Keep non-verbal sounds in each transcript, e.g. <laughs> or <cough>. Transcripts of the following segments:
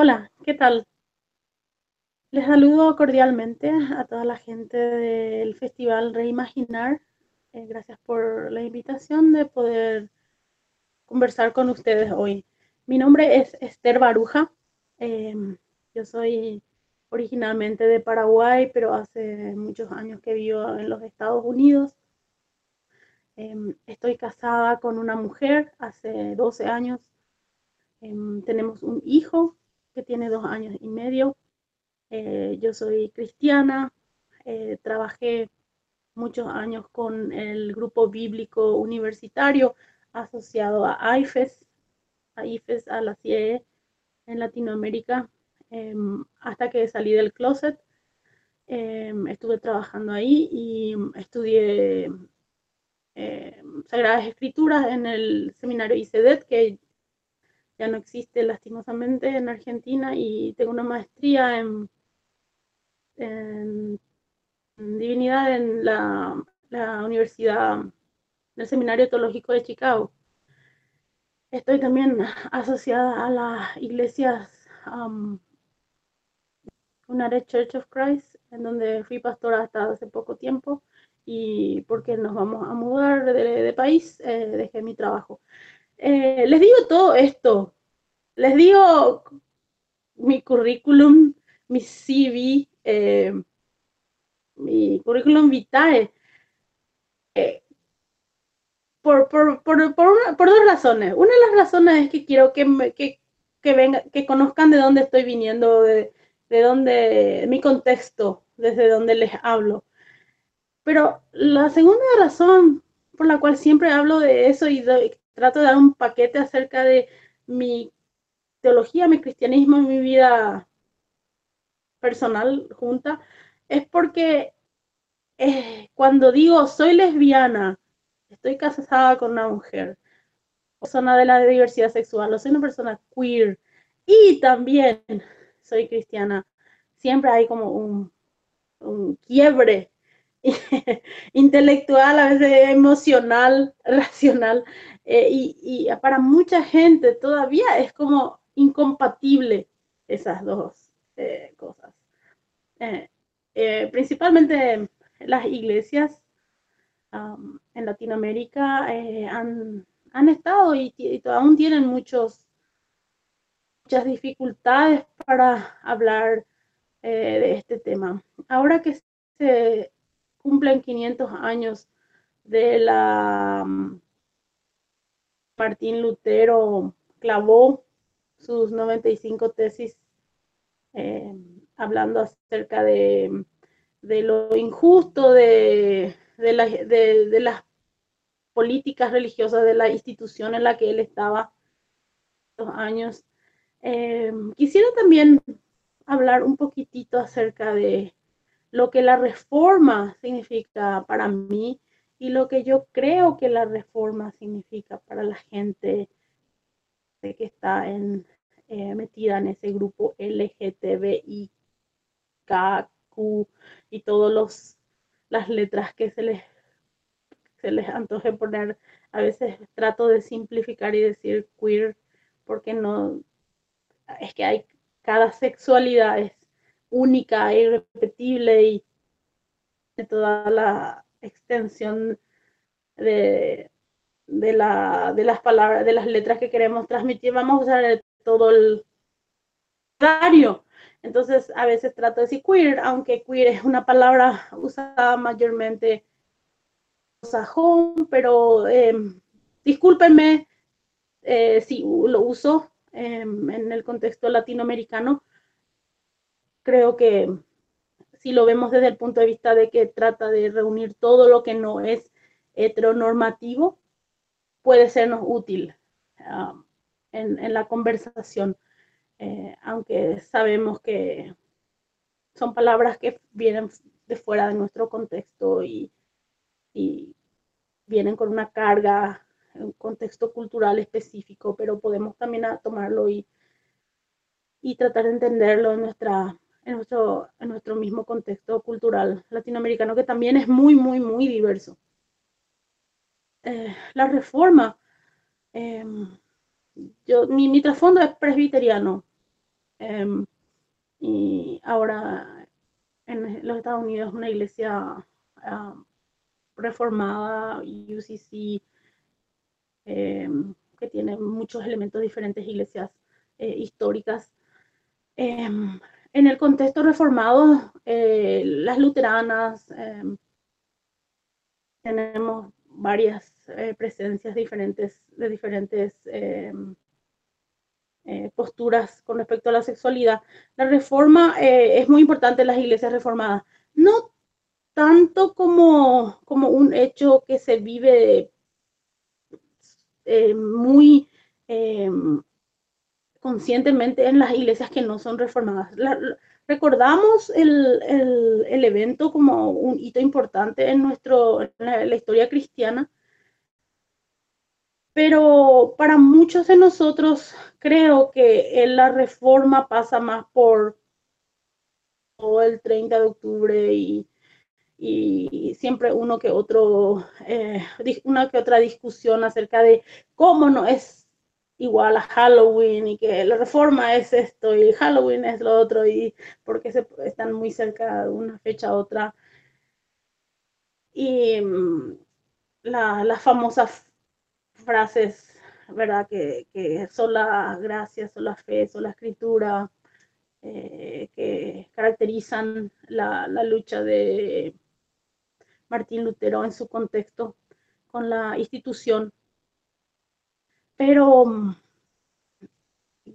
Hola, ¿qué tal? Les saludo cordialmente a toda la gente del Festival Reimaginar. Eh, gracias por la invitación de poder conversar con ustedes hoy. Mi nombre es Esther Baruja. Em, yo soy originalmente de Paraguay, pero hace muchos años que vivo en los Estados Unidos. Em, estoy casada con una mujer hace 12 años. Em, tenemos un hijo que tiene dos años y medio. Eh, yo soy cristiana. Eh, trabajé muchos años con el grupo bíblico universitario asociado a IFES, a IFES, a la CIE en Latinoamérica, em, hasta que salí del closet. estuve trabajando ahí y estudié eh, Sagradas Escrituras en el seminario ICEDET, que ya no existe lastimosamente en Argentina, y tengo una maestría en, divinidad en la, Universidad del Seminario Teológico de Chicago. Estoy también asociada a las iglesias um, United Church of Christ, en donde fui pastora hasta hace poco tiempo, y porque nos vamos a mudar de, país, eh, dejé mi trabajo. Eh, les digo todo esto, les digo mi currículum, mi CV, eh, mi currículum vitae, por, por, por, por, dos razones. Una de las razones es que quiero que, que, que, venga, que conozcan de dónde estoy viniendo, de, de dónde, mi contexto, desde dónde les hablo. Pero la segunda razón por la cual siempre hablo de eso y trato de dar un paquete acerca de mi teología, mi cristianismo y mi vida personal junta, es porque eh, cuando digo soy lesbiana, estoy casada con una mujer, persona de la diversidad sexual, o soy una persona queer y también soy cristiana, siempre hay como un, un quiebre <laughs> intelectual, a veces emocional, racional, eh, y, para mucha gente todavía es como incompatible esas dos eh, cosas. Eh, principalmente las iglesias en Latinoamérica han, han, estado y, y, aún tienen muchos, muchas dificultades para hablar de este tema. Ahora que se cumplen 500 años de la Martín Lutero clavó sus 95 tesis eh, hablando acerca de, lo injusto de, de, las políticas religiosas de la institución en la que él estaba dos años. Eh, quisiera también hablar un poquitito acerca de lo que la reforma significa para mí y lo que yo creo que la reforma significa para la gente que está eh, metida en ese grupo LGTBIQ y todas las letras que se les, se les antoje poner. A veces trato de simplificar y decir queer porque no, es que hay, cada sexualidad es única e irrepetible y de toda la extensión de, de, la, de las palabras, de las letras que queremos transmitir, vamos a usar todo el diario. Entonces, a veces trato de decir queer, aunque queer es una palabra usada mayormente sajón, pero em, discúlpenme eh, si lo uso em, en el contexto latinoamericano, creo que si lo vemos desde el punto de vista de que trata de reunir todo lo que no es heteronormativo, puede sernos útil um, en, la conversación, eh, aunque sabemos que son palabras que vienen de fuera de nuestro contexto y, vienen con una carga, un contexto cultural específico, pero podemos también tomarlo y, y tratar de entenderlo en nuestra en nuestro, en nuestro mismo contexto cultural latinoamericano, que también es muy, muy, muy diverso. Eh, la reforma, em, yo, mi, trasfondo es presbiteriano, Em, y ahora en los Estados Unidos una iglesia ah, reformada, UCC, em, que tiene muchos elementos diferentes, iglesias eh, históricas. En el contexto reformado, eh, las luteranas, tenemos varias eh, presencias diferentes, de diferentes eh, posturas con respecto a la sexualidad. La reforma eh, es muy importante en las iglesias reformadas, no tanto como, como un hecho que se vive eh, muy conscientemente en las iglesias que no son reformadas. recordamos el, el, evento como un hito importante en, nuestro, la historia cristiana, pero para muchos de nosotros creo que la reforma pasa más por todo el 30 de octubre y, siempre uno que otro, eh, una que otra discusión acerca de cómo no es igual a Halloween y que la reforma es esto y Halloween es lo otro y porque se, están muy cerca de una fecha a otra. Y mm, la, la famosa frases, ¿verdad? Que, son la gracia, son la fe, son la escritura, eh, que caracterizan la, lucha de Martín Lutero en su contexto con la institución. Pero mm,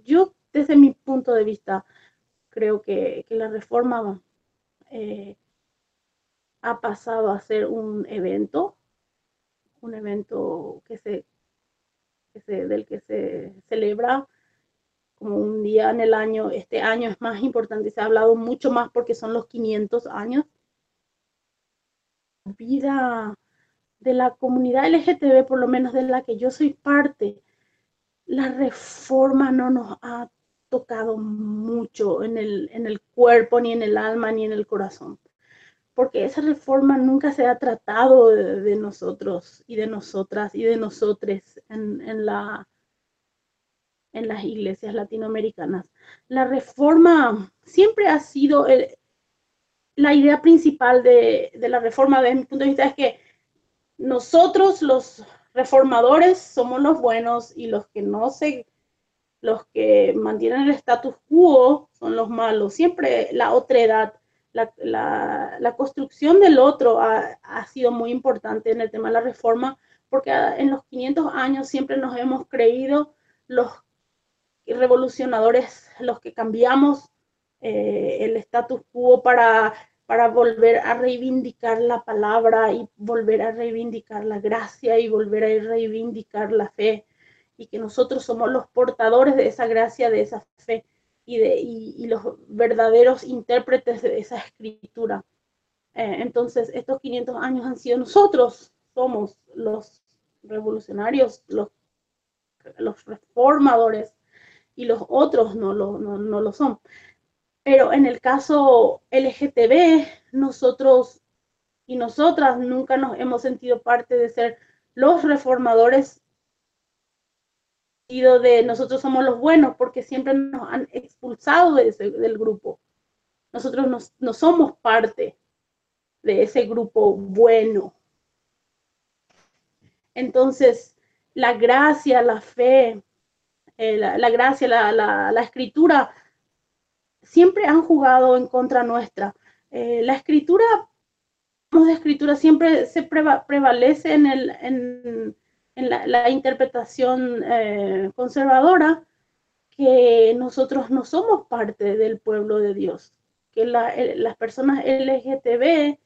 yo, desde mi punto de vista, creo que, la reforma eh, ha pasado a ser un evento, un evento que se del que se celebra como un día en el año. Este año es más importante, se ha hablado mucho más porque son los 500 años. Vida de la comunidad LGTB, por lo menos de la que yo soy parte, la reforma no nos ha tocado mucho en el, en el cuerpo, ni en el alma, ni en el corazón porque esa reforma nunca se ha tratado de, nosotros y de nosotras y de nosotres en, la, en las iglesias latinoamericanas. La reforma siempre ha sido la idea principal de, la reforma, desde mi punto de vista, es que nosotros los reformadores somos los buenos y los que no se, los que mantienen el status quo son los malos. Siempre la otredad la, construcción del otro ha, sido muy importante en el tema de la reforma, porque en los 500 años siempre nos hemos creído los revolucionadores, los que cambiamos eh, el status quo para, para volver a reivindicar la palabra y volver a reivindicar la gracia y volver a reivindicar la fe, y que nosotros somos los portadores de esa gracia, de esa fe y, de, y, los verdaderos intérpretes de esa escritura. Eh, entonces, estos 500 años han sido nosotros, somos los revolucionarios, los, los reformadores, y los otros no lo, no, no lo son. Pero en el caso LGTB, nosotros y nosotras nunca nos hemos sentido parte de ser los reformadores de nosotros somos los buenos porque siempre nos han expulsado del grupo. Nosotros no, somos parte de ese grupo bueno. Entonces, la gracia, la fe, eh, la, gracia, la, escritura, siempre han jugado en contra nuestra. Eh, la escritura, de escritura siempre se prevalece en el, en, la, interpretación eh, conservadora que nosotros no somos parte del pueblo de Dios, que las personas LGTB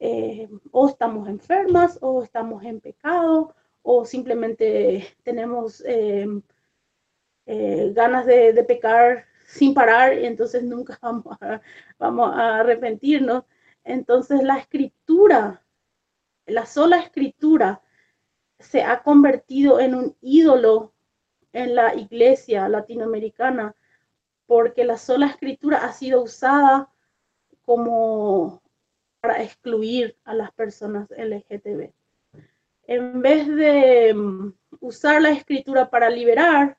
eh, o estamos enfermas o estamos en pecado o simplemente tenemos ganas de, pecar sin parar entonces nunca <laughs> vamos vamos a arrepentirnos. Entonces la escritura, la sola escritura, se ha convertido en un ídolo en la iglesia latinoamericana porque la sola escritura ha sido usada como para excluir a las personas LGTB. En vez de mm, usar la escritura para liberar,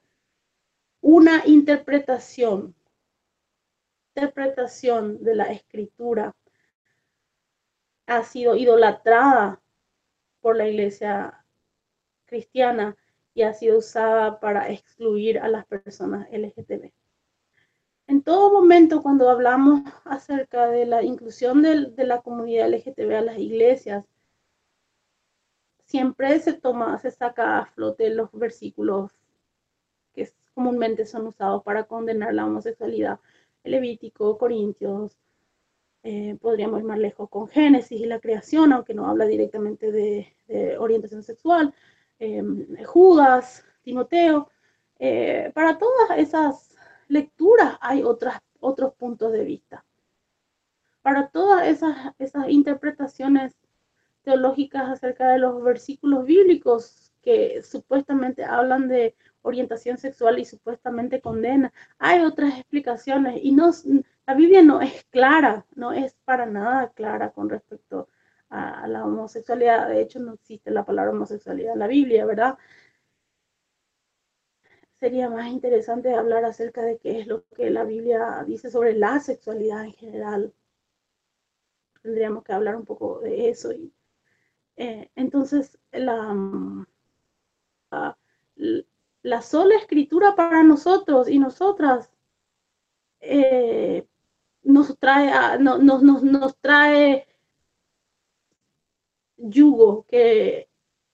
una interpretación, interpretación de la escritura ha sido idolatrada por la iglesia cristiana y ha sido usada para excluir a las personas LGTB. En todo momento, cuando hablamos acerca de la inclusión de, la comunidad LGTB a las iglesias, siempre se toma, se saca a flote los versículos comúnmente son usados para condenar la homosexualidad. Levítico, Corintios, eh, podríamos ir más lejos con Génesis y la creación, aunque no habla directamente de, orientación sexual, em, Judas, Timoteo. Eh, para todas esas lecturas hay otras, otros puntos de vista. Para todas esas, esas interpretaciones teológicas acerca de los versículos bíblicos que supuestamente hablan de orientación sexual y supuestamente condena, hay otras explicaciones y no, la Biblia no es clara, no es para nada clara con respecto a, la homosexualidad. De hecho, no existe la palabra homosexualidad en la Biblia, ¿verdad? Sería más interesante hablar acerca de qué es lo que la Biblia dice sobre la sexualidad en general. Tendríamos que hablar un poco de eso. Y, eh, entonces, la, la, sola escritura para nosotros y nosotras eh, nos trae, no, nos, nos, trae yugo, que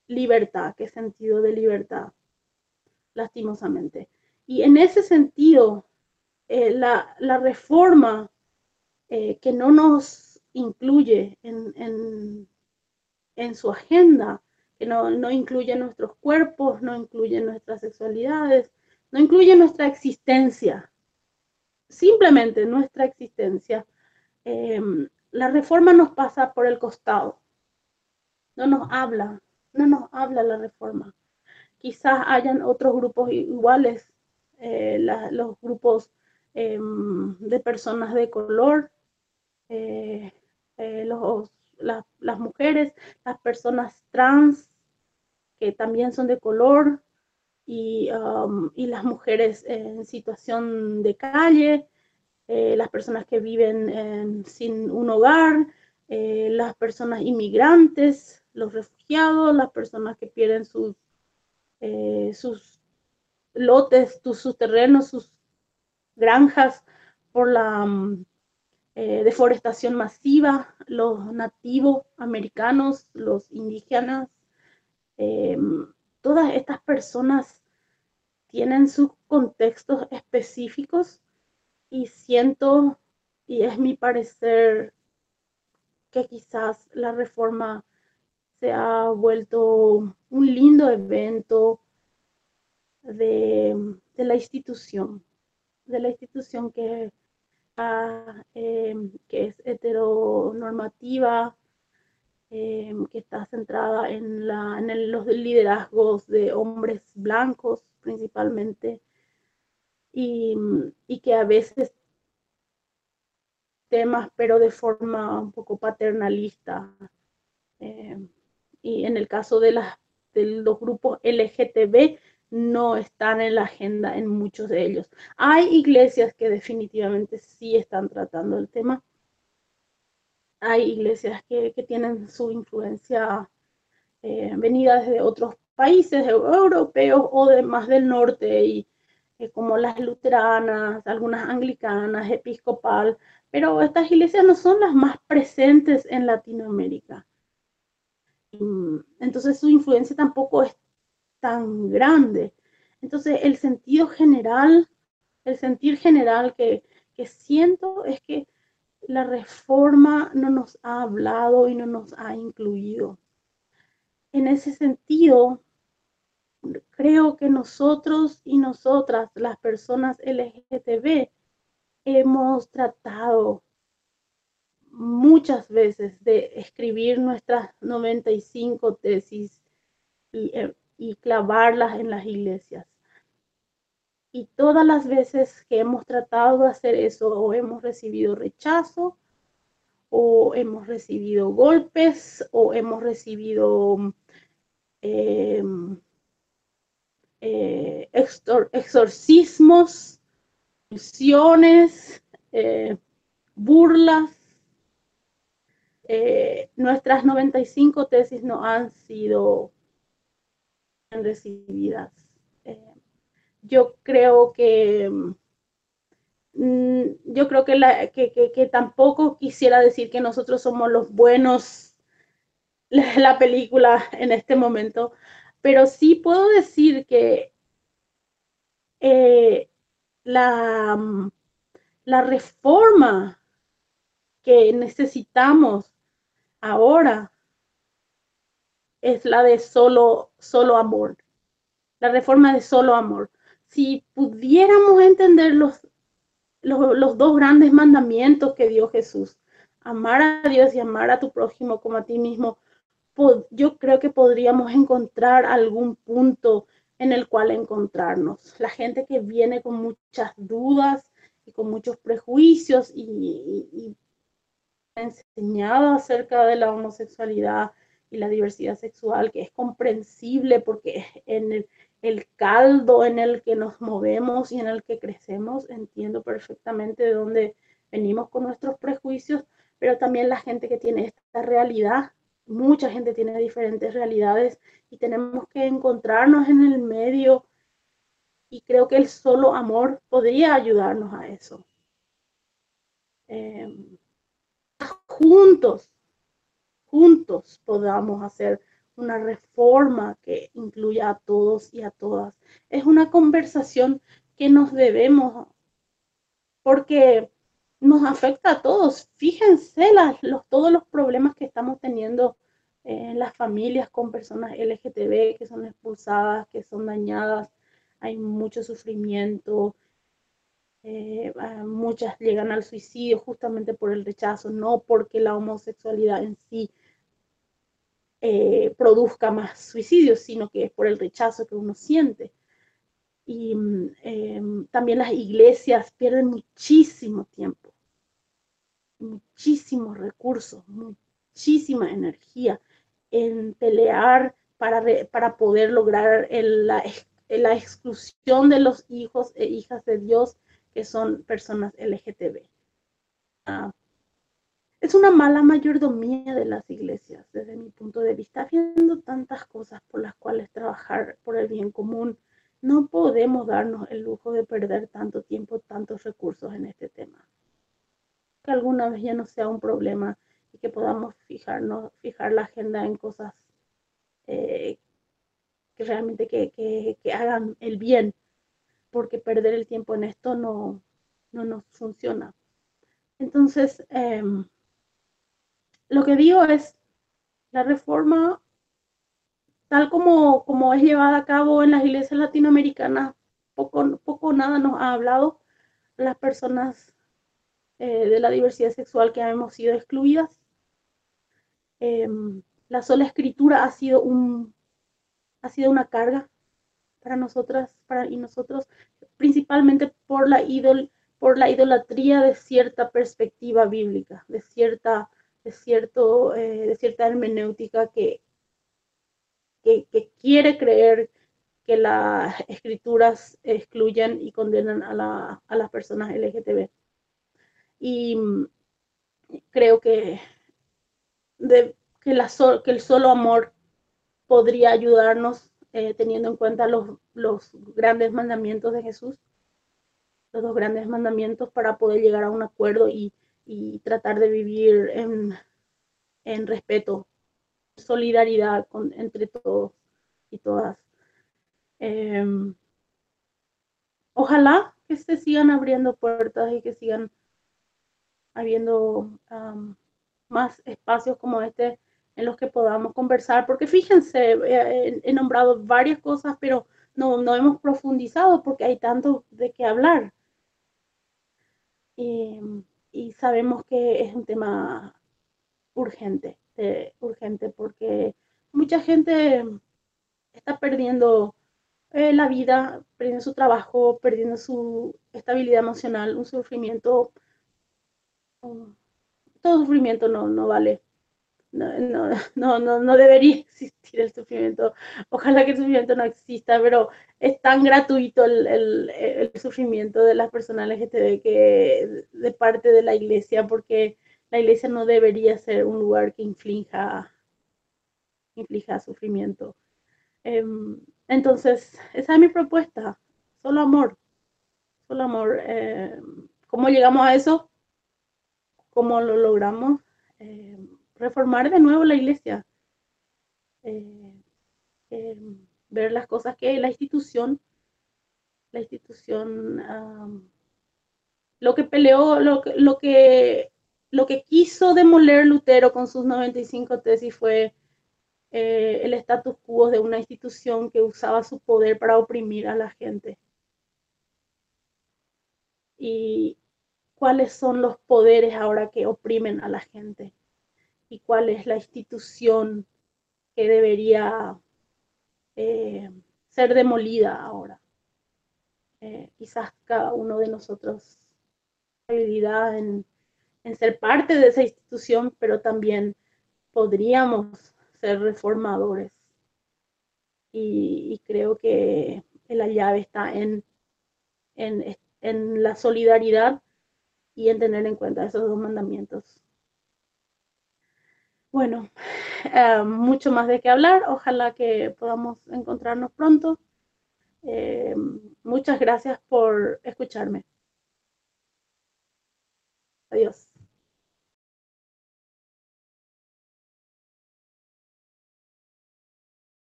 libertad, que sentido de libertad, lastimosamente. Y en ese sentido, eh, la, reforma eh, que no nos incluye en, en, su agenda, que no, no, incluye nuestros cuerpos, no incluye nuestras sexualidades, no incluye nuestra existencia, simplemente nuestra existencia, em, la reforma nos pasa por el costado. No nos habla, no nos habla la reforma. Quizás hayan otros grupos iguales, eh, los grupos em, de personas de color, eh, las mujeres, las personas trans, que también son de color, Um, y, las mujeres en situación de calle, eh, las personas que viven sin un hogar, eh, las personas inmigrantes, los refugiados, las personas que pierden sus, eh, sus lotes, sus, terrenos, sus granjas por la um, deforestación masiva, los nativos americanos, los indígenas, todas estas personas tienen sus contextos específicos y siento, y es mi parecer, que quizás la reforma se ha vuelto un lindo evento de, la institución, de la institución que, eh, que es heteronormativa, eh, que está centrada en, los liderazgos de hombres blancos principalmente, y, que a veces temas, pero de forma un poco paternalista. Eh, y en el caso de, de los grupos LGTB, no están en la agenda en muchos de ellos. Hay iglesias que definitivamente sí están tratando el tema. Hay iglesias que, tienen su influencia eh, venida desde otros países europeos o de más del norte, y, eh, como las luteranas, algunas anglicanas, episcopal, pero estas iglesias no son las más presentes en Latinoamérica. Entonces su influencia tampoco es tan grande. Entonces el sentido general, el sentir general que, siento es que la reforma no nos ha hablado y no nos ha incluido. En ese sentido, creo que nosotros y nosotras, las personas LGTB, hemos tratado muchas veces de escribir nuestras 95 tesis y, eh, y, clavarlas en las iglesias. Y todas las veces que hemos tratado de hacer eso, o hemos recibido rechazo, o hemos recibido golpes, o hemos recibido eh, eh, exorcismos, misiones, eh, burlas. Eh, nuestras 95 tesis no han sido recibidas. yo creo que mm, yo creo que, la, que, tampoco quisiera decir que nosotros somos los buenos la película en este momento, pero sí puedo decir que eh, la, la reforma que necesitamos ahora es la de solo, solo amor, la reforma de solo amor. Si pudiéramos entender los, los, dos grandes mandamientos que dio Jesús, amar a Dios y amar a tu prójimo como a ti mismo, yo creo que podríamos encontrar algún punto en el cual encontrarnos. La gente que viene con muchas dudas y con muchos prejuicios y, enseñado acerca de la homosexualidad y la diversidad sexual, que es comprensible porque en el, el caldo en el que nos movemos y en el que crecemos, entiendo perfectamente de dónde venimos con nuestros prejuicios, pero también la gente que tiene esta realidad mucha gente tiene diferentes realidades y tenemos que encontrarnos en el medio y creo que el solo amor podría ayudarnos a eso. Em, juntos, juntos podamos hacer una reforma que incluya a todos y a todas. Es una conversación que nos debemos, porque nos afecta a todos. Fíjense los, todos los problemas que estamos teniendo en las familias con personas LGTB que son expulsadas, que son dañadas. Hay mucho sufrimiento. Eh, ah, muchas llegan al suicidio justamente por el rechazo, no porque la homosexualidad en sí eh, produzca más suicidios, sino que es por el rechazo que uno siente. Y mm, em, también las iglesias pierden muchísimo tiempo muchísimos recursos, muchísima energía en pelear para, para poder lograr la, la, exclusión de los hijos e hijas de Dios que son personas LGTB. Ah, es una mala mayordomía de las iglesias, desde mi punto de vista, viendo tantas cosas por las cuales trabajar por el bien común. No podemos darnos el lujo de perder tanto tiempo, tantos recursos en este tema que alguna vez ya no sea un problema y que podamos fijarnos, fijar la agenda en cosas eh, que realmente que, hagan el bien, porque perder el tiempo en esto no, no nos funciona. Entonces, em, lo que digo es, la reforma, tal como, como es llevada a cabo en las iglesias latinoamericanas, poco, poco nada nos ha hablado las personas eh, de la diversidad sexual que hemos sido excluidas. Em, la sola escritura ha sido, un, ha sido una carga para nosotras para, y nosotros, principalmente por la, idol, por la idolatría de cierta perspectiva bíblica, de cierta, de cierto, eh, de cierta hermenéutica que, que, quiere creer que las escrituras excluyen y condenan a, la, a las personas LGTB. Y mm, creo que, de, que, el solo amor podría ayudarnos eh, teniendo en cuenta los, los grandes mandamientos de Jesús, los dos grandes mandamientos para poder llegar a un acuerdo y, y tratar de vivir en, en respeto, solidaridad entre todos y todas. Em, ojalá que se sigan abriendo puertas y que sigan habiendo más espacios como este en los que podamos conversar, porque fíjense, eh, he, nombrado varias cosas, pero no, no, hemos profundizado porque hay tanto de qué hablar. Y, sabemos que es un tema urgente, urgente, porque mucha gente está perdiendo eh, la vida, perdiendo su trabajo, perdiendo su estabilidad emocional, un sufrimiento todo sufrimiento no, no vale, no, no, no, no, debería <laughs> existir. el sufrimiento, ojalá que el sufrimiento no exista, pero es tan gratuito el, sufrimiento de las personas LGTB que de parte de la iglesia, porque la iglesia no debería ser un lugar que inflija, inflija sufrimiento. Em, entonces, esa es mi propuesta, solo amor, solo amor. Em, ¿Cómo llegamos a eso? ¿Cómo lo logramos? Em, reformar de nuevo la iglesia. Eh, ver las cosas que la institución, la institución, lo que peleó, lo, lo, que, lo que quiso demoler Lutero con sus 95 tesis fue eh, el status quo de una institución que usaba su poder para oprimir a la gente. Y cuáles son los poderes ahora que oprimen a la gente y cuál es la institución que debería eh, ser demolida ahora. Eh, quizás cada uno de nosotros habilidad en, ser parte de esa institución, pero también podríamos ser reformadores. Y, creo que la llave está en, en, la solidaridad y en tener en cuenta esos dos mandamientos. Bueno, eh, mucho más de qué hablar. Ojalá que podamos encontrarnos pronto. Eh, muchas gracias por escucharme. Adiós.